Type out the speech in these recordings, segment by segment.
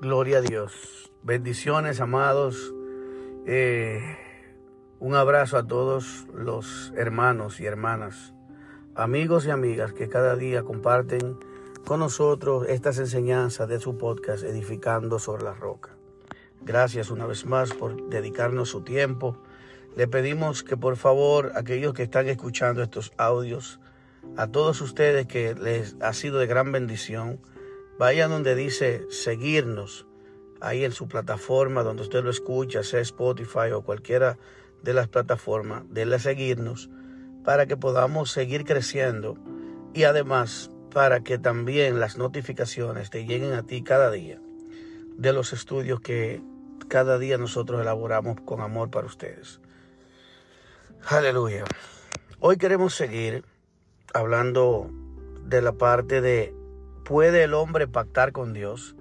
Gloria a Dios. Bendiciones, amados. Eh, un abrazo a todos los hermanos y hermanas, amigos y amigas que cada día comparten con nosotros estas enseñanzas de su podcast Edificando sobre la Roca. Gracias una vez más por dedicarnos su tiempo. Le pedimos que por favor aquellos que están escuchando estos audios, a todos ustedes que les ha sido de gran bendición, vayan donde dice seguirnos, ahí en su plataforma donde usted lo escucha, sea Spotify o cualquiera de las plataformas, denle a seguirnos para que podamos seguir creciendo y además para que también las notificaciones te lleguen a ti cada día de los estudios que cada día nosotros elaboramos con amor para ustedes. Aleluya. Hoy queremos seguir hablando de la parte de ¿Puede el hombre pactar con Dios?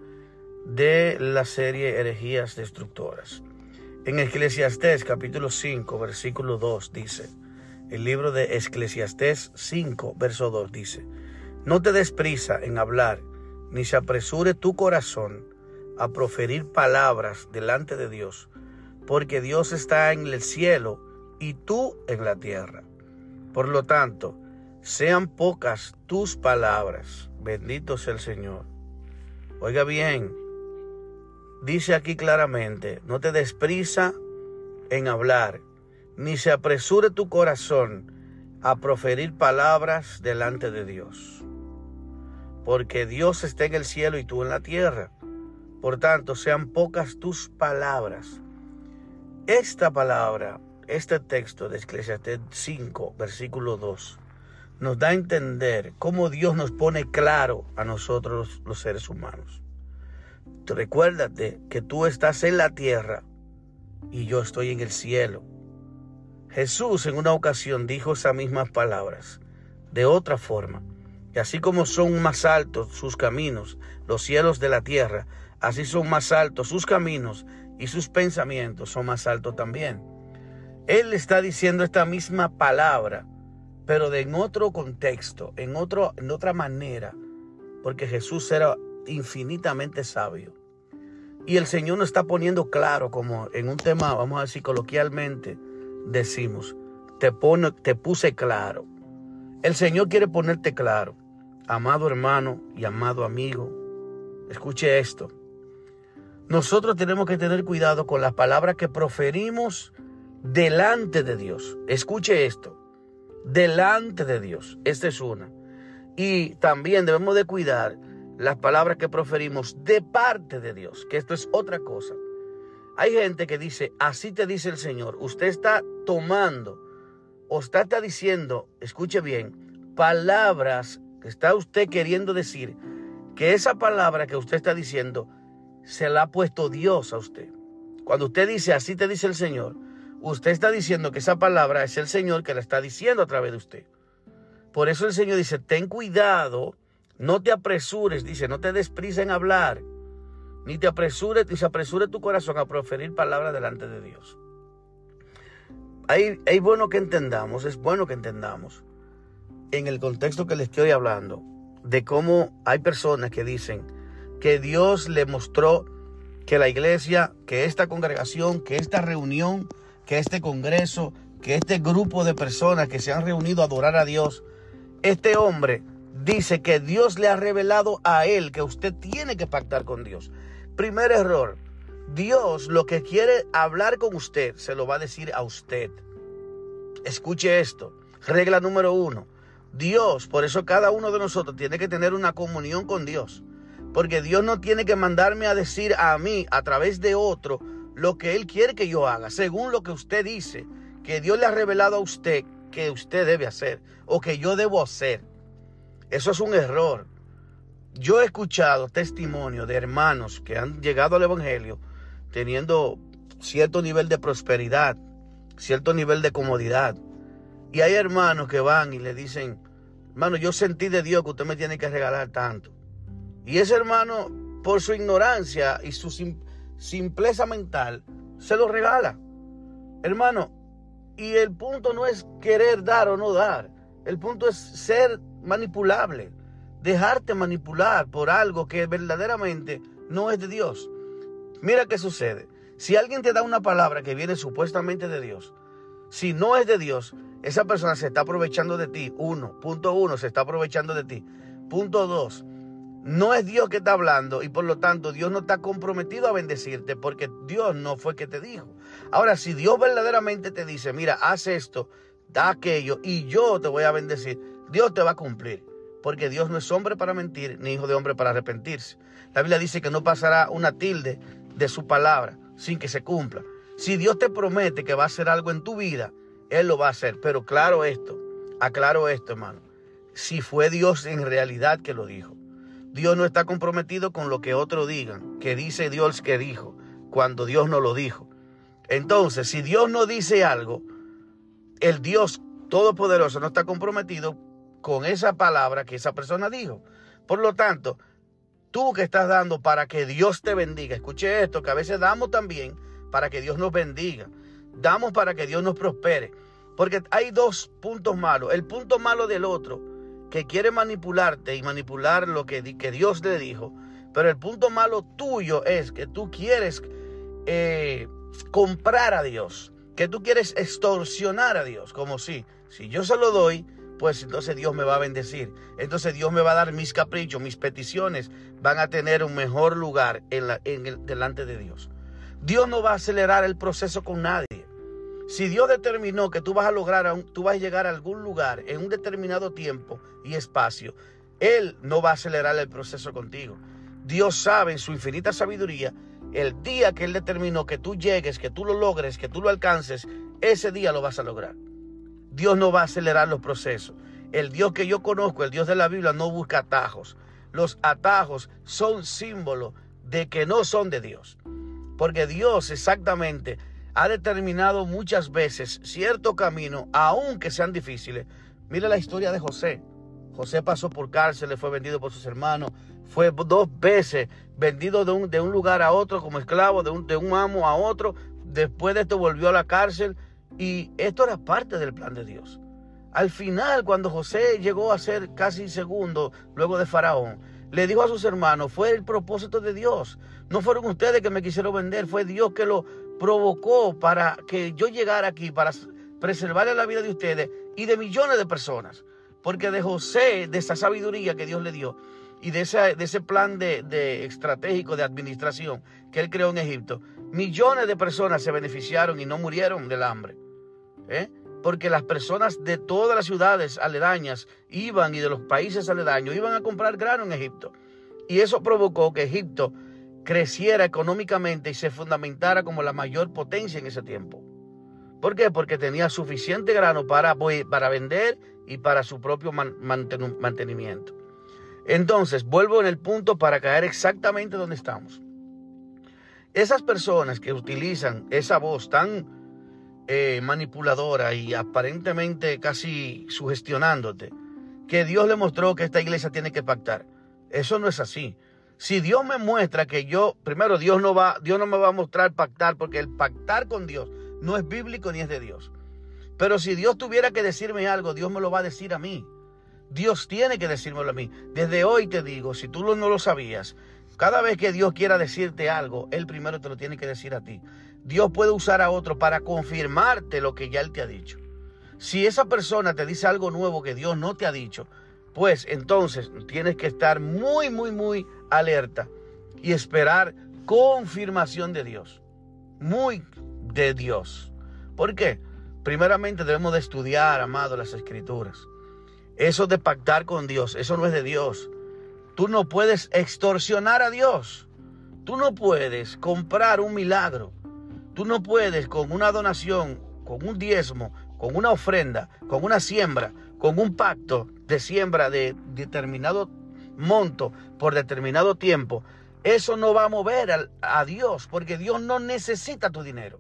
de la serie Herejías Destructoras. En Eclesiastés capítulo 5 versículo 2 dice, el libro de Eclesiastés 5 verso 2 dice, no te des prisa en hablar, ni se apresure tu corazón a proferir palabras delante de Dios, porque Dios está en el cielo y tú en la tierra. Por lo tanto, sean pocas tus palabras. Bendito sea el Señor. Oiga bien, dice aquí claramente, no te des prisa en hablar, ni se apresure tu corazón a proferir palabras delante de Dios. Porque Dios está en el cielo y tú en la tierra. Por tanto, sean pocas tus palabras. Esta palabra, este texto de Eclesiastes 5, versículo 2, nos da a entender cómo Dios nos pone claro a nosotros los seres humanos. Recuérdate que tú estás en la tierra y yo estoy en el cielo. Jesús en una ocasión dijo esas mismas palabras de otra forma. Y así como son más altos sus caminos, los cielos de la tierra, así son más altos sus caminos y sus pensamientos son más altos también. Él está diciendo esta misma palabra pero de en otro contexto, en, otro, en otra manera, porque Jesús era infinitamente sabio. Y el Señor nos está poniendo claro, como en un tema, vamos a decir coloquialmente, decimos, te, pone, te puse claro. El Señor quiere ponerte claro, amado hermano y amado amigo. Escuche esto. Nosotros tenemos que tener cuidado con las palabras que proferimos delante de Dios. Escuche esto delante de Dios. Esta es una. Y también debemos de cuidar las palabras que proferimos de parte de Dios, que esto es otra cosa. Hay gente que dice, así te dice el Señor, usted está tomando o está, está diciendo, escuche bien, palabras que está usted queriendo decir, que esa palabra que usted está diciendo se la ha puesto Dios a usted. Cuando usted dice, así te dice el Señor, Usted está diciendo que esa palabra es el Señor que la está diciendo a través de usted. Por eso el Señor dice, ten cuidado, no te apresures, dice, no te desprisa en hablar, ni te apresures, ni se apresure tu corazón a proferir palabras delante de Dios. Es bueno que entendamos, es bueno que entendamos, en el contexto que le estoy hablando, de cómo hay personas que dicen que Dios le mostró que la iglesia, que esta congregación, que esta reunión, que este Congreso, que este grupo de personas que se han reunido a adorar a Dios, este hombre dice que Dios le ha revelado a él que usted tiene que pactar con Dios. Primer error, Dios lo que quiere hablar con usted se lo va a decir a usted. Escuche esto. Regla número uno. Dios, por eso cada uno de nosotros tiene que tener una comunión con Dios. Porque Dios no tiene que mandarme a decir a mí a través de otro lo que Él quiere que yo haga, según lo que usted dice, que Dios le ha revelado a usted que usted debe hacer o que yo debo hacer. Eso es un error. Yo he escuchado testimonio de hermanos que han llegado al Evangelio teniendo cierto nivel de prosperidad, cierto nivel de comodidad. Y hay hermanos que van y le dicen, hermano, yo sentí de Dios que usted me tiene que regalar tanto. Y ese hermano, por su ignorancia y su, simpleza mental, se lo regala. Hermano, y el punto no es querer dar o no dar. El punto es ser manipulable. Dejarte manipular por algo que verdaderamente no es de Dios. Mira qué sucede. Si alguien te da una palabra que viene supuestamente de Dios, si no es de Dios, esa persona se está aprovechando de ti. Uno, punto uno, se está aprovechando de ti. Punto dos, no es Dios que está hablando y por lo tanto Dios no está comprometido a bendecirte porque Dios no fue que te dijo. Ahora, si Dios verdaderamente te dice, mira, haz esto, da aquello y yo te voy a bendecir, Dios te va a cumplir. Porque Dios no es hombre para mentir, ni hijo de hombre para arrepentirse. La Biblia dice que no pasará una tilde de su palabra sin que se cumpla. Si Dios te promete que va a hacer algo en tu vida, Él lo va a hacer. Pero claro esto, aclaro esto, hermano. Si fue Dios en realidad que lo dijo. Dios no está comprometido con lo que otros digan, que dice Dios que dijo, cuando Dios no lo dijo. Entonces, si Dios no dice algo, el Dios Todopoderoso no está comprometido con esa palabra que esa persona dijo. Por lo tanto, tú que estás dando para que Dios te bendiga, escuche esto, que a veces damos también para que Dios nos bendiga. Damos para que Dios nos prospere. Porque hay dos puntos malos. El punto malo del otro, que quiere manipularte y manipular lo que, que Dios le dijo. Pero el punto malo tuyo es que tú quieres eh, comprar a Dios. Que tú quieres extorsionar a Dios. Como si, si yo se lo doy, pues entonces Dios me va a bendecir. Entonces Dios me va a dar mis caprichos, mis peticiones van a tener un mejor lugar en la, en el, delante de Dios. Dios no va a acelerar el proceso con nadie. Si Dios determinó que tú vas a lograr, tú vas a llegar a algún lugar en un determinado tiempo y espacio, Él no va a acelerar el proceso contigo. Dios sabe en su infinita sabiduría el día que Él determinó que tú llegues, que tú lo logres, que tú lo alcances, ese día lo vas a lograr. Dios no va a acelerar los procesos. El Dios que yo conozco, el Dios de la Biblia, no busca atajos. Los atajos son símbolos de que no son de Dios. Porque Dios exactamente ha determinado muchas veces cierto camino, aunque sean difíciles. Mire la historia de José. José pasó por cárcel, le fue vendido por sus hermanos, fue dos veces vendido de un, de un lugar a otro como esclavo, de un, de un amo a otro. Después de esto volvió a la cárcel y esto era parte del plan de Dios. Al final, cuando José llegó a ser casi segundo luego de Faraón, le dijo a sus hermanos, fue el propósito de Dios. No fueron ustedes que me quisieron vender, fue Dios que lo provocó para que yo llegara aquí, para preservar la vida de ustedes y de millones de personas. Porque de José, de esa sabiduría que Dios le dio y de ese, de ese plan de, de estratégico de administración que él creó en Egipto, millones de personas se beneficiaron y no murieron del hambre. ¿eh? Porque las personas de todas las ciudades aledañas iban y de los países aledaños iban a comprar grano en Egipto. Y eso provocó que Egipto creciera económicamente y se fundamentara como la mayor potencia en ese tiempo. ¿Por qué? Porque tenía suficiente grano para, para vender y para su propio mantenimiento. Entonces, vuelvo en el punto para caer exactamente donde estamos. Esas personas que utilizan esa voz tan eh, manipuladora y aparentemente casi sugestionándote, que Dios le mostró que esta iglesia tiene que pactar. Eso no es así. Si Dios me muestra que yo, primero Dios no va, Dios no me va a mostrar pactar, porque el pactar con Dios no es bíblico ni es de Dios. Pero si Dios tuviera que decirme algo, Dios me lo va a decir a mí. Dios tiene que decírmelo a mí. Desde hoy te digo, si tú no lo sabías, cada vez que Dios quiera decirte algo, Él primero te lo tiene que decir a ti. Dios puede usar a otro para confirmarte lo que ya Él te ha dicho. Si esa persona te dice algo nuevo que Dios no te ha dicho, pues entonces tienes que estar muy, muy, muy alerta y esperar confirmación de Dios. Muy de Dios. ¿Por qué? Primeramente debemos de estudiar, amado, las escrituras. Eso de pactar con Dios, eso no es de Dios. Tú no puedes extorsionar a Dios. Tú no puedes comprar un milagro. Tú no puedes con una donación, con un diezmo, con una ofrenda, con una siembra, con un pacto de siembra de determinado monto por determinado tiempo. Eso no va a mover a, Dios porque Dios no necesita tu dinero.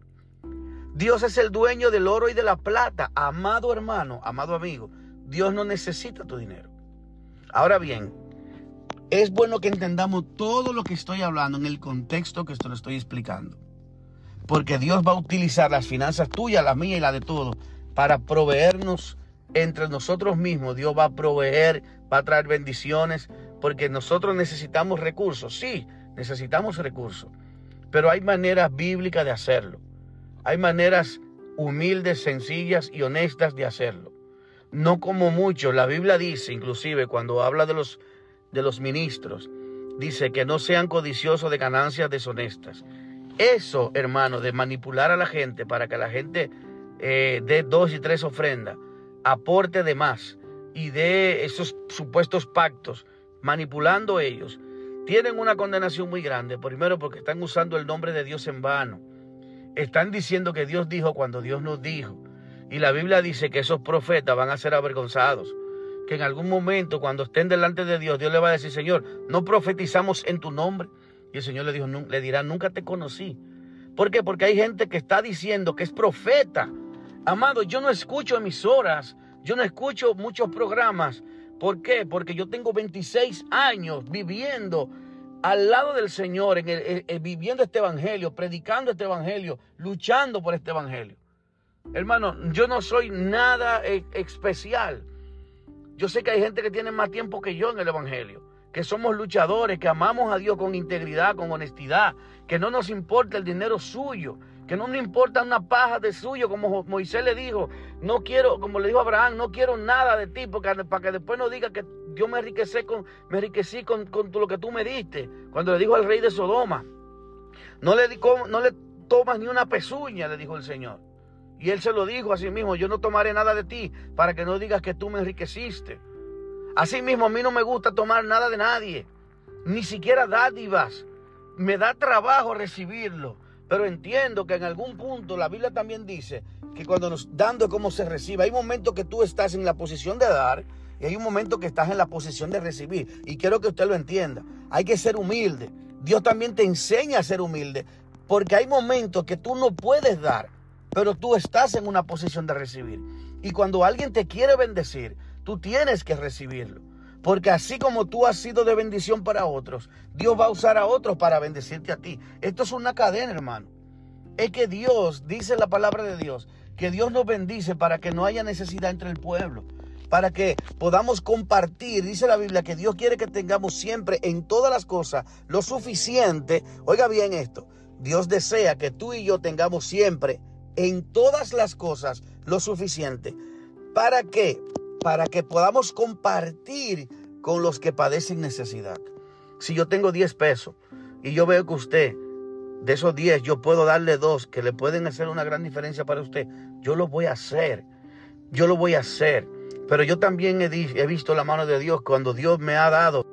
Dios es el dueño del oro y de la plata. Amado hermano, amado amigo, Dios no necesita tu dinero. Ahora bien, es bueno que entendamos todo lo que estoy hablando en el contexto que esto lo estoy explicando. Porque Dios va a utilizar las finanzas tuyas, las mías y las de todos para proveernos entre nosotros mismos. Dios va a proveer, va a traer bendiciones, porque nosotros necesitamos recursos. Sí, necesitamos recursos, pero hay maneras bíblicas de hacerlo. Hay maneras humildes, sencillas y honestas de hacerlo. No como muchos. La Biblia dice, inclusive cuando habla de los, de los ministros, dice que no sean codiciosos de ganancias deshonestas. Eso, hermano, de manipular a la gente para que la gente eh, dé dos y tres ofrendas, aporte de más y de esos supuestos pactos, manipulando ellos, tienen una condenación muy grande. Primero porque están usando el nombre de Dios en vano. Están diciendo que Dios dijo cuando Dios nos dijo. Y la Biblia dice que esos profetas van a ser avergonzados. Que en algún momento, cuando estén delante de Dios, Dios le va a decir, Señor, no profetizamos en tu nombre. Y el Señor le, dijo, le dirá, nunca te conocí. ¿Por qué? Porque hay gente que está diciendo que es profeta. Amado, yo no escucho emisoras, yo no escucho muchos programas. ¿Por qué? Porque yo tengo 26 años viviendo al lado del Señor, en viviendo este evangelio, predicando este evangelio, luchando por este evangelio. Hermano, yo no soy nada e, especial. Yo sé que hay gente que tiene más tiempo que yo en el Evangelio, que somos luchadores, que amamos a Dios con integridad, con honestidad, que no nos importa el dinero suyo, que no nos importa una paja de suyo, como Moisés le dijo, no quiero, como le dijo Abraham, no quiero nada de ti, porque, para que después no diga que yo me enriquecí con, me enriquecí con, con lo que tú me diste, cuando le dijo al rey de Sodoma, no le, no le tomas ni una pezuña, le dijo el Señor. Y él se lo dijo a sí mismo, yo no tomaré nada de ti para que no digas que tú me enriqueciste. Así mismo a mí no me gusta tomar nada de nadie, ni siquiera dádivas. Me da trabajo recibirlo, pero entiendo que en algún punto la Biblia también dice que cuando nos dando es como se recibe. Hay momentos que tú estás en la posición de dar y hay un momento que estás en la posición de recibir. Y quiero que usted lo entienda. Hay que ser humilde. Dios también te enseña a ser humilde, porque hay momentos que tú no puedes dar pero tú estás en una posición de recibir. Y cuando alguien te quiere bendecir, tú tienes que recibirlo. Porque así como tú has sido de bendición para otros, Dios va a usar a otros para bendecirte a ti. Esto es una cadena, hermano. Es que Dios, dice la palabra de Dios, que Dios nos bendice para que no haya necesidad entre el pueblo. Para que podamos compartir, dice la Biblia, que Dios quiere que tengamos siempre en todas las cosas lo suficiente. Oiga bien esto, Dios desea que tú y yo tengamos siempre en todas las cosas lo suficiente. ¿Para qué? Para que podamos compartir con los que padecen necesidad. Si yo tengo 10 pesos y yo veo que usted, de esos 10, yo puedo darle dos que le pueden hacer una gran diferencia para usted, yo lo voy a hacer. Yo lo voy a hacer. Pero yo también he, he visto la mano de Dios cuando Dios me ha dado